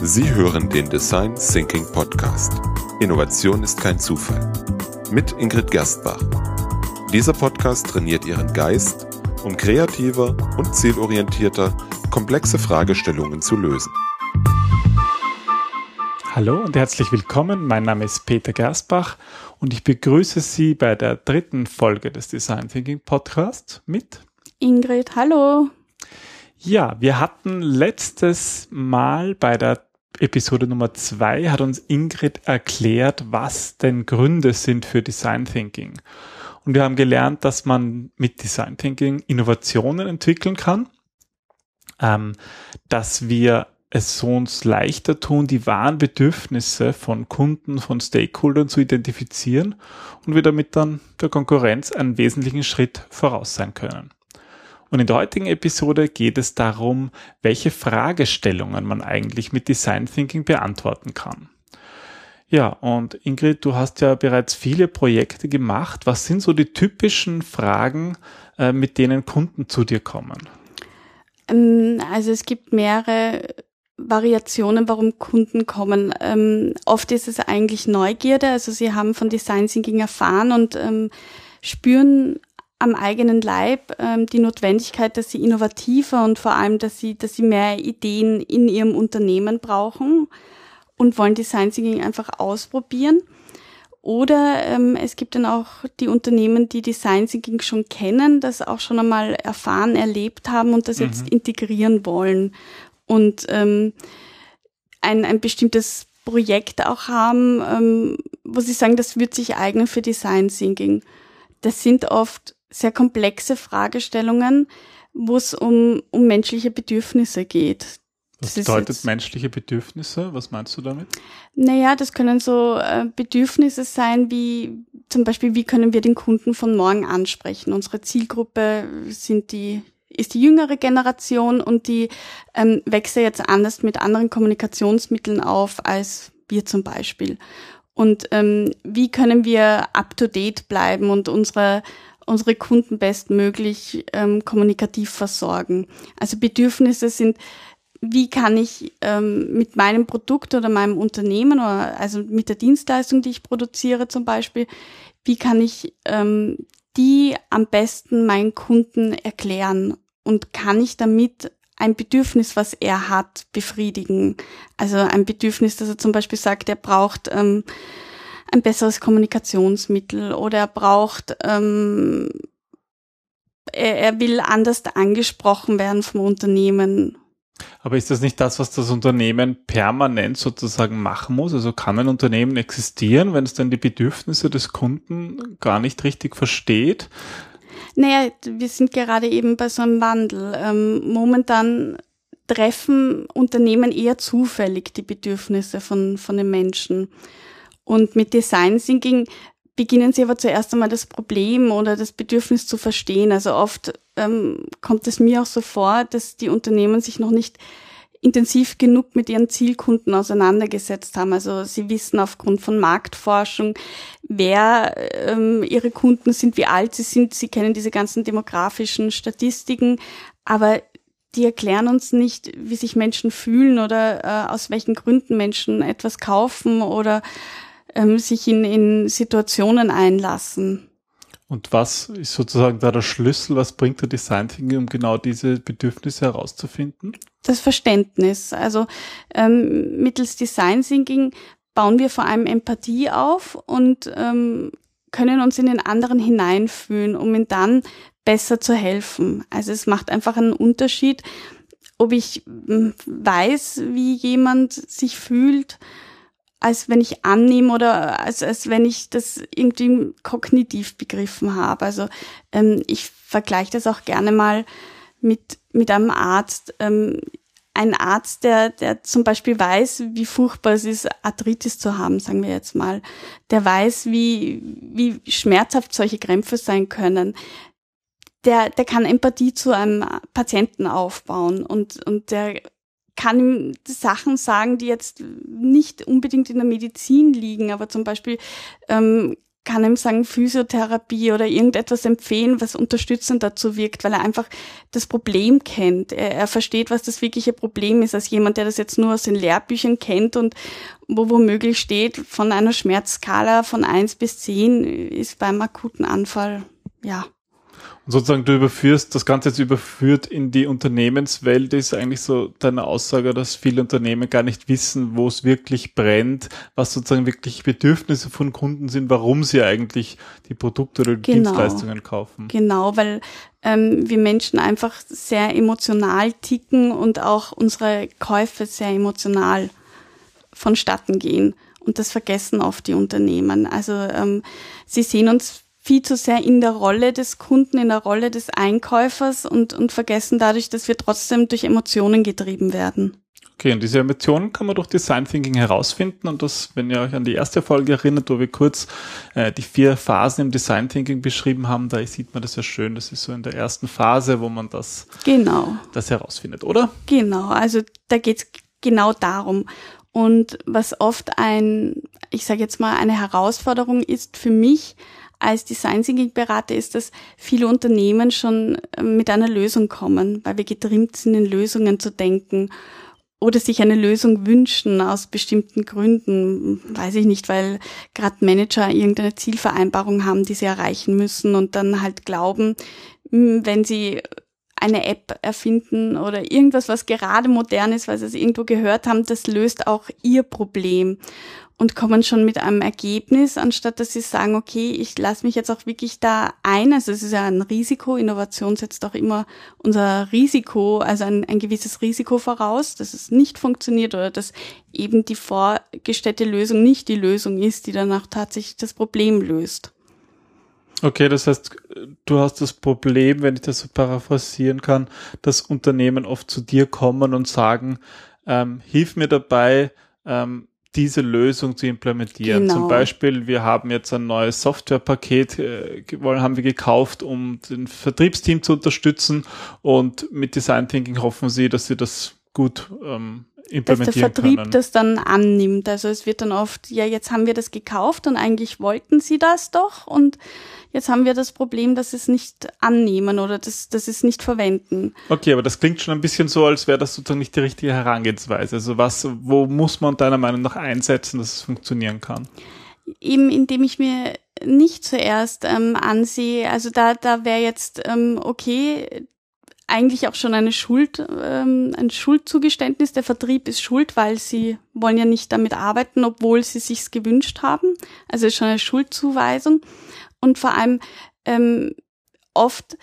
Sie hören den Design Thinking Podcast. Innovation ist kein Zufall. Mit Ingrid Gerstbach. Dieser Podcast trainiert Ihren Geist, um kreativer und zielorientierter komplexe Fragestellungen zu lösen. Hallo und herzlich willkommen. Mein Name ist Peter Gersbach und ich begrüße Sie bei der dritten Folge des Design Thinking Podcasts mit Ingrid. Hallo. Ja, wir hatten letztes Mal bei der Episode Nummer zwei hat uns Ingrid erklärt, was denn Gründe sind für Design Thinking. Und wir haben gelernt, dass man mit Design Thinking Innovationen entwickeln kann, ähm, dass wir es so uns leichter tun, die wahren Bedürfnisse von Kunden, von Stakeholdern zu identifizieren und wir damit dann der Konkurrenz einen wesentlichen Schritt voraus sein können. Und in der heutigen Episode geht es darum, welche Fragestellungen man eigentlich mit Design Thinking beantworten kann. Ja, und Ingrid, du hast ja bereits viele Projekte gemacht. Was sind so die typischen Fragen, äh, mit denen Kunden zu dir kommen? Ähm, also es gibt mehrere Variationen, warum Kunden kommen. Ähm, oft ist es eigentlich Neugierde, also sie haben von Design Thinking erfahren und ähm, spüren am eigenen Leib ähm, die Notwendigkeit, dass sie innovativer und vor allem, dass sie, dass sie mehr Ideen in ihrem Unternehmen brauchen und wollen Design Thinking einfach ausprobieren. Oder ähm, es gibt dann auch die Unternehmen, die Design Thinking schon kennen, das auch schon einmal erfahren, erlebt haben und das mhm. jetzt integrieren wollen und ähm, ein, ein bestimmtes Projekt auch haben, ähm, wo sie sagen, das wird sich eignen für Design Thinking. Das sind oft sehr komplexe Fragestellungen, wo es um, um menschliche Bedürfnisse geht. Was bedeutet menschliche Bedürfnisse? Was meinst du damit? Naja, das können so äh, Bedürfnisse sein wie zum Beispiel, wie können wir den Kunden von morgen ansprechen? Unsere Zielgruppe sind die ist die jüngere Generation und die ähm, wächst ja jetzt anders mit anderen Kommunikationsmitteln auf als wir zum Beispiel. Und ähm, wie können wir up to date bleiben und unsere unsere Kunden bestmöglich ähm, kommunikativ versorgen. Also Bedürfnisse sind, wie kann ich ähm, mit meinem Produkt oder meinem Unternehmen oder also mit der Dienstleistung, die ich produziere zum Beispiel, wie kann ich ähm, die am besten meinen Kunden erklären und kann ich damit ein Bedürfnis, was er hat, befriedigen. Also ein Bedürfnis, dass er zum Beispiel sagt, er braucht ähm, ein besseres Kommunikationsmittel oder er braucht, ähm, er, er will anders angesprochen werden vom Unternehmen. Aber ist das nicht das, was das Unternehmen permanent sozusagen machen muss? Also kann ein Unternehmen existieren, wenn es dann die Bedürfnisse des Kunden gar nicht richtig versteht? Naja, wir sind gerade eben bei so einem Wandel. Ähm, momentan treffen Unternehmen eher zufällig die Bedürfnisse von, von den Menschen. Und mit Design Thinking beginnen sie aber zuerst einmal das Problem oder das Bedürfnis zu verstehen. Also oft ähm, kommt es mir auch so vor, dass die Unternehmen sich noch nicht intensiv genug mit ihren Zielkunden auseinandergesetzt haben. Also sie wissen aufgrund von Marktforschung, wer ähm, ihre Kunden sind, wie alt sie sind. Sie kennen diese ganzen demografischen Statistiken, aber die erklären uns nicht, wie sich Menschen fühlen oder äh, aus welchen Gründen Menschen etwas kaufen oder ähm, sich in, in Situationen einlassen. Und was ist sozusagen da der Schlüssel? Was bringt der Design Thinking, um genau diese Bedürfnisse herauszufinden? Das Verständnis. Also ähm, mittels Design Thinking bauen wir vor allem Empathie auf und ähm, können uns in den anderen hineinfühlen, um ihm dann besser zu helfen. Also es macht einfach einen Unterschied, ob ich hm, weiß, wie jemand sich fühlt, als wenn ich annehme oder als, als wenn ich das irgendwie kognitiv begriffen habe. Also ähm, ich vergleiche das auch gerne mal mit, mit einem Arzt. Ähm, ein Arzt, der, der zum Beispiel weiß, wie furchtbar es ist, Arthritis zu haben, sagen wir jetzt mal, der weiß, wie, wie schmerzhaft solche Krämpfe sein können, der, der kann Empathie zu einem Patienten aufbauen und, und der kann ihm Sachen sagen, die jetzt nicht unbedingt in der Medizin liegen, aber zum Beispiel ähm, kann ihm sagen Physiotherapie oder irgendetwas empfehlen, was unterstützend dazu wirkt, weil er einfach das Problem kennt. Er, er versteht, was das wirkliche Problem ist, als jemand, der das jetzt nur aus den Lehrbüchern kennt und wo womöglich steht, von einer Schmerzskala von eins bis zehn ist beim akuten Anfall, ja, und sozusagen du überführst, das Ganze jetzt überführt in die Unternehmenswelt, ist eigentlich so deine Aussage, dass viele Unternehmen gar nicht wissen, wo es wirklich brennt, was sozusagen wirklich Bedürfnisse von Kunden sind, warum sie eigentlich die Produkte oder die genau. Dienstleistungen kaufen. Genau, weil ähm, wir Menschen einfach sehr emotional ticken und auch unsere Käufe sehr emotional vonstatten gehen. Und das vergessen oft die Unternehmen. Also ähm, sie sehen uns viel zu sehr in der Rolle des Kunden, in der Rolle des Einkäufers und, und vergessen dadurch, dass wir trotzdem durch Emotionen getrieben werden. Okay, und diese Emotionen kann man durch Design Thinking herausfinden und das, wenn ihr euch an die erste Folge erinnert, wo wir kurz äh, die vier Phasen im Design Thinking beschrieben haben, da sieht man das ja schön. Das ist so in der ersten Phase, wo man das, genau. das herausfindet, oder? Genau, also da geht's genau darum. Und was oft ein, ich sage jetzt mal, eine Herausforderung ist für mich, als Design Thinking Berater ist, dass viele Unternehmen schon äh, mit einer Lösung kommen, weil wir getrimmt sind, in Lösungen zu denken oder sich eine Lösung wünschen aus bestimmten Gründen, weiß ich nicht, weil gerade Manager irgendeine Zielvereinbarung haben, die sie erreichen müssen und dann halt glauben, wenn sie eine App erfinden oder irgendwas, was gerade modern ist, weil sie es irgendwo gehört haben, das löst auch ihr Problem und kommen schon mit einem Ergebnis, anstatt dass sie sagen, okay, ich lasse mich jetzt auch wirklich da ein. Also es ist ja ein Risiko. Innovation setzt auch immer unser Risiko, also ein, ein gewisses Risiko voraus, dass es nicht funktioniert oder dass eben die vorgestellte Lösung nicht die Lösung ist, die danach tatsächlich das Problem löst. Okay, das heißt, du hast das Problem, wenn ich das so paraphrasieren kann, dass Unternehmen oft zu dir kommen und sagen, ähm, hilf mir dabei, ähm, diese Lösung zu implementieren. Genau. Zum Beispiel, wir haben jetzt ein neues Softwarepaket, äh, haben wir gekauft, um den Vertriebsteam zu unterstützen und mit Design Thinking hoffen sie, dass sie das gut ähm, Dass der Vertrieb können. das dann annimmt. Also es wird dann oft, ja, jetzt haben wir das gekauft und eigentlich wollten sie das doch und Jetzt haben wir das Problem, dass sie es nicht annehmen oder dass, dass sie es nicht verwenden. Okay, aber das klingt schon ein bisschen so, als wäre das sozusagen nicht die richtige Herangehensweise. Also was, wo muss man deiner Meinung nach einsetzen, dass es funktionieren kann? Eben indem ich mir nicht zuerst ähm, ansehe, also da, da wäre jetzt ähm, okay, eigentlich auch schon eine Schuld, ähm, ein Schuldzugeständnis. Der Vertrieb ist schuld, weil sie wollen ja nicht damit arbeiten, obwohl sie sich's gewünscht haben. Also ist schon eine Schuldzuweisung. Und vor allem ähm, oft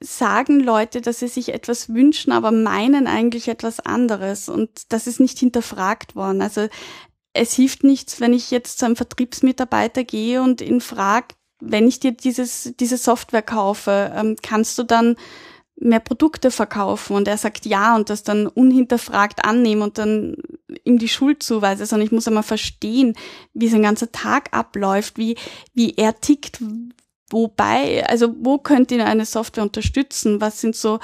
sagen Leute, dass sie sich etwas wünschen, aber meinen eigentlich etwas anderes. Und das ist nicht hinterfragt worden. Also es hilft nichts, wenn ich jetzt zu einem Vertriebsmitarbeiter gehe und ihn frage, wenn ich dir dieses, diese Software kaufe, ähm, kannst du dann mehr Produkte verkaufen und er sagt ja und das dann unhinterfragt annehmen und dann ihm die Schuld zuweise, sondern ich muss einmal verstehen, wie sein ganzer Tag abläuft, wie, wie er tickt, wobei, also wo könnte ihn eine Software unterstützen, was sind so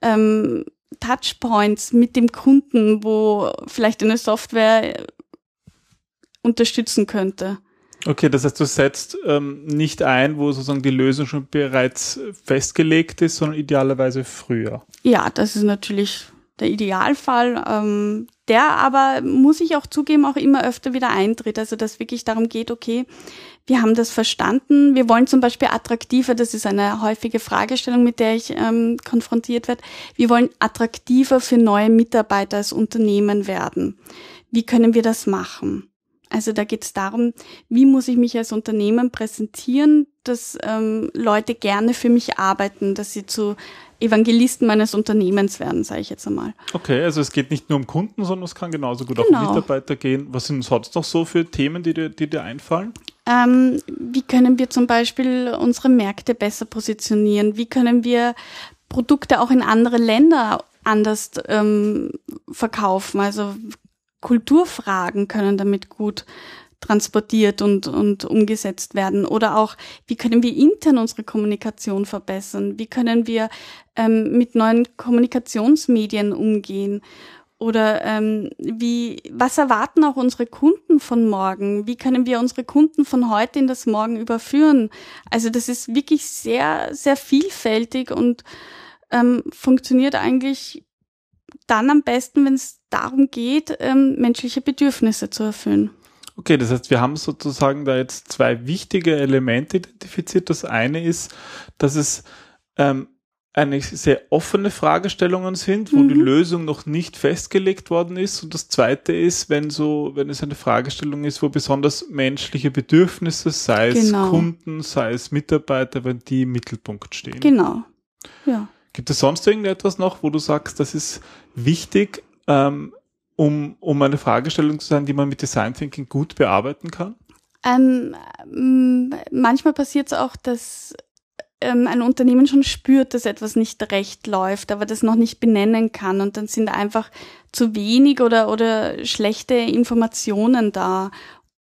ähm, Touchpoints mit dem Kunden, wo vielleicht eine Software unterstützen könnte. Okay, das heißt, du setzt ähm, nicht ein, wo sozusagen die Lösung schon bereits festgelegt ist, sondern idealerweise früher. Ja, das ist natürlich der Idealfall, ähm, der aber, muss ich auch zugeben, auch immer öfter wieder eintritt. Also dass wirklich darum geht, okay, wir haben das verstanden, wir wollen zum Beispiel attraktiver, das ist eine häufige Fragestellung, mit der ich ähm, konfrontiert werde, wir wollen attraktiver für neue Mitarbeiter als Unternehmen werden. Wie können wir das machen? Also da geht es darum, wie muss ich mich als Unternehmen präsentieren, dass ähm, Leute gerne für mich arbeiten, dass sie zu Evangelisten meines Unternehmens werden, sage ich jetzt einmal. Okay, also es geht nicht nur um Kunden, sondern es kann genauso gut genau. auch um Mitarbeiter gehen. Was sind sonst noch so für Themen, die dir, die dir einfallen? Ähm, wie können wir zum Beispiel unsere Märkte besser positionieren? Wie können wir Produkte auch in andere Länder anders ähm, verkaufen? Also Kulturfragen können damit gut transportiert und, und umgesetzt werden? Oder auch, wie können wir intern unsere Kommunikation verbessern? Wie können wir ähm, mit neuen Kommunikationsmedien umgehen? Oder ähm, wie, was erwarten auch unsere Kunden von morgen? Wie können wir unsere Kunden von heute in das Morgen überführen? Also das ist wirklich sehr, sehr vielfältig und ähm, funktioniert eigentlich dann am besten, wenn es darum geht, ähm, menschliche Bedürfnisse zu erfüllen. Okay, das heißt, wir haben sozusagen da jetzt zwei wichtige Elemente identifiziert. Das eine ist, dass es ähm, eine sehr offene Fragestellungen sind, wo mhm. die Lösung noch nicht festgelegt worden ist. Und das zweite ist, wenn so, wenn es eine Fragestellung ist, wo besonders menschliche Bedürfnisse, sei es genau. Kunden, sei es Mitarbeiter, wenn die im Mittelpunkt stehen. Genau. Ja. Gibt es sonst irgendetwas noch, wo du sagst, das ist wichtig, ähm, um, um eine Fragestellung zu sein, die man mit Design Thinking gut bearbeiten kann? Ähm, manchmal passiert es auch, dass ähm, ein Unternehmen schon spürt, dass etwas nicht recht läuft, aber das noch nicht benennen kann. Und dann sind einfach zu wenig oder, oder schlechte Informationen da.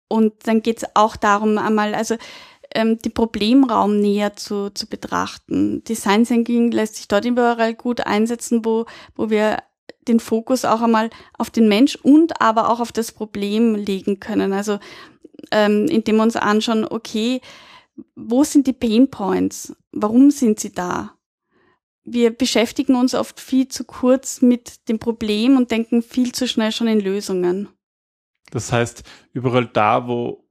Und dann geht es auch darum, einmal, also ähm, den Problemraum näher zu, zu betrachten. Design Thinking lässt sich dort überall gut einsetzen, wo, wo wir den Fokus auch einmal auf den Mensch und aber auch auf das Problem legen können. Also ähm, indem wir uns anschauen, okay, wo sind die Pain Points? Warum sind sie da? Wir beschäftigen uns oft viel zu kurz mit dem Problem und denken viel zu schnell schon in Lösungen. Das heißt, überall da, wo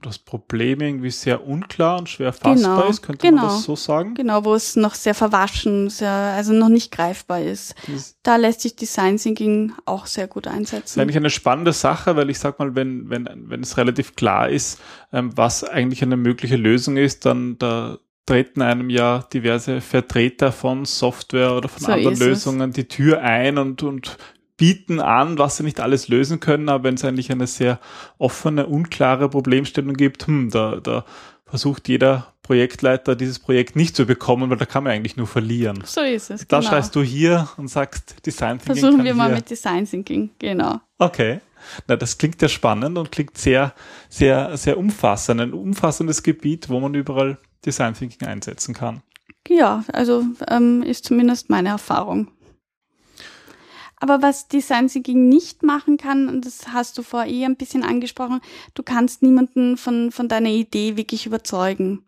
das Problem irgendwie sehr unklar und schwer fassbar genau, ist, könnte genau, man das so sagen? Genau, wo es noch sehr verwaschen, sehr, also noch nicht greifbar ist. Das da lässt sich Design Thinking auch sehr gut einsetzen. Eigentlich eine spannende Sache, weil ich sag mal, wenn, wenn, wenn es relativ klar ist, ähm, was eigentlich eine mögliche Lösung ist, dann da treten einem ja diverse Vertreter von Software oder von so anderen Lösungen die Tür ein und, und bieten an, was sie nicht alles lösen können, aber wenn es eigentlich eine sehr offene, unklare Problemstellung gibt, hm, da, da versucht jeder Projektleiter dieses Projekt nicht zu bekommen, weil da kann man eigentlich nur verlieren. So ist es. Da genau. schreist du hier und sagst Design Thinking. Versuchen wir mal mit Design Thinking, genau. Okay. Na, das klingt ja spannend und klingt sehr, sehr, sehr umfassend. Ein umfassendes Gebiet, wo man überall Design Thinking einsetzen kann. Ja, also ähm, ist zumindest meine Erfahrung. Aber was Design Thinking nicht machen kann, und das hast du vorher eh ein bisschen angesprochen, du kannst niemanden von, von deiner Idee wirklich überzeugen,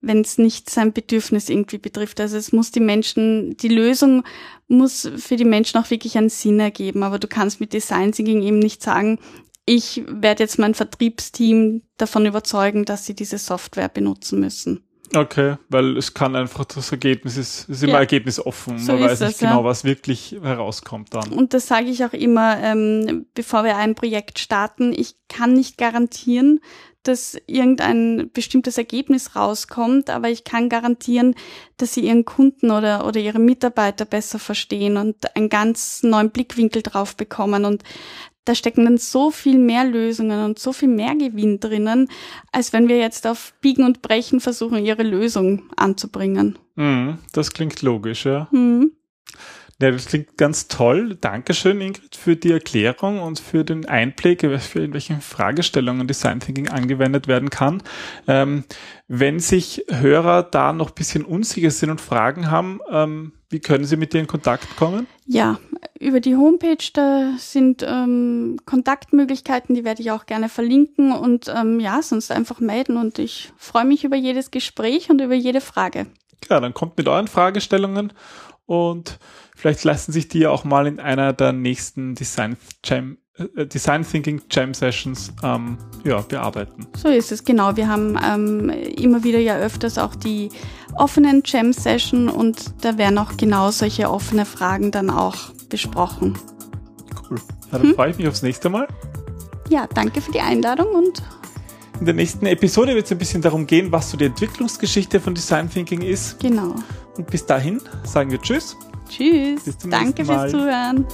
wenn es nicht sein Bedürfnis irgendwie betrifft. Also es muss die Menschen, die Lösung muss für die Menschen auch wirklich einen Sinn ergeben. Aber du kannst mit Design Thinking eben nicht sagen, ich werde jetzt mein Vertriebsteam davon überzeugen, dass sie diese Software benutzen müssen. Okay, weil es kann einfach das Ergebnis ist, ist immer ja. ergebnisoffen. So Man weiß nicht es, genau, ja. was wirklich herauskommt dann. Und das sage ich auch immer, ähm, bevor wir ein Projekt starten. Ich kann nicht garantieren, dass irgendein bestimmtes Ergebnis rauskommt, aber ich kann garantieren, dass sie ihren Kunden oder, oder ihre Mitarbeiter besser verstehen und einen ganz neuen Blickwinkel drauf bekommen. Und da stecken dann so viel mehr Lösungen und so viel mehr Gewinn drinnen, als wenn wir jetzt auf Biegen und Brechen versuchen, ihre Lösung anzubringen. Mm, das klingt logisch, ja. Mhm. Ja, das klingt ganz toll. Dankeschön, Ingrid, für die Erklärung und für den Einblick, für in welchen Fragestellungen Design Thinking angewendet werden kann. Ähm, wenn sich Hörer da noch ein bisschen unsicher sind und Fragen haben, ähm, wie können sie mit dir in Kontakt kommen? Ja, über die Homepage, da sind ähm, Kontaktmöglichkeiten, die werde ich auch gerne verlinken und ähm, ja, sonst einfach melden und ich freue mich über jedes Gespräch und über jede Frage. Ja, dann kommt mit euren Fragestellungen und vielleicht lassen sich die auch mal in einer der nächsten Design Jam äh, Design Thinking Jam Sessions ähm, ja, bearbeiten. So ist es, genau. Wir haben ähm, immer wieder ja öfters auch die offenen Jam Session und da werden auch genau solche offene Fragen dann auch besprochen. Cool. Na, dann hm? freue ich mich aufs nächste Mal. Ja, danke für die Einladung und in der nächsten Episode wird es ein bisschen darum gehen, was so die Entwicklungsgeschichte von Design Thinking ist. Genau. Und bis dahin sagen wir Tschüss. Tschüss. Bis zum Danke fürs Zuhören.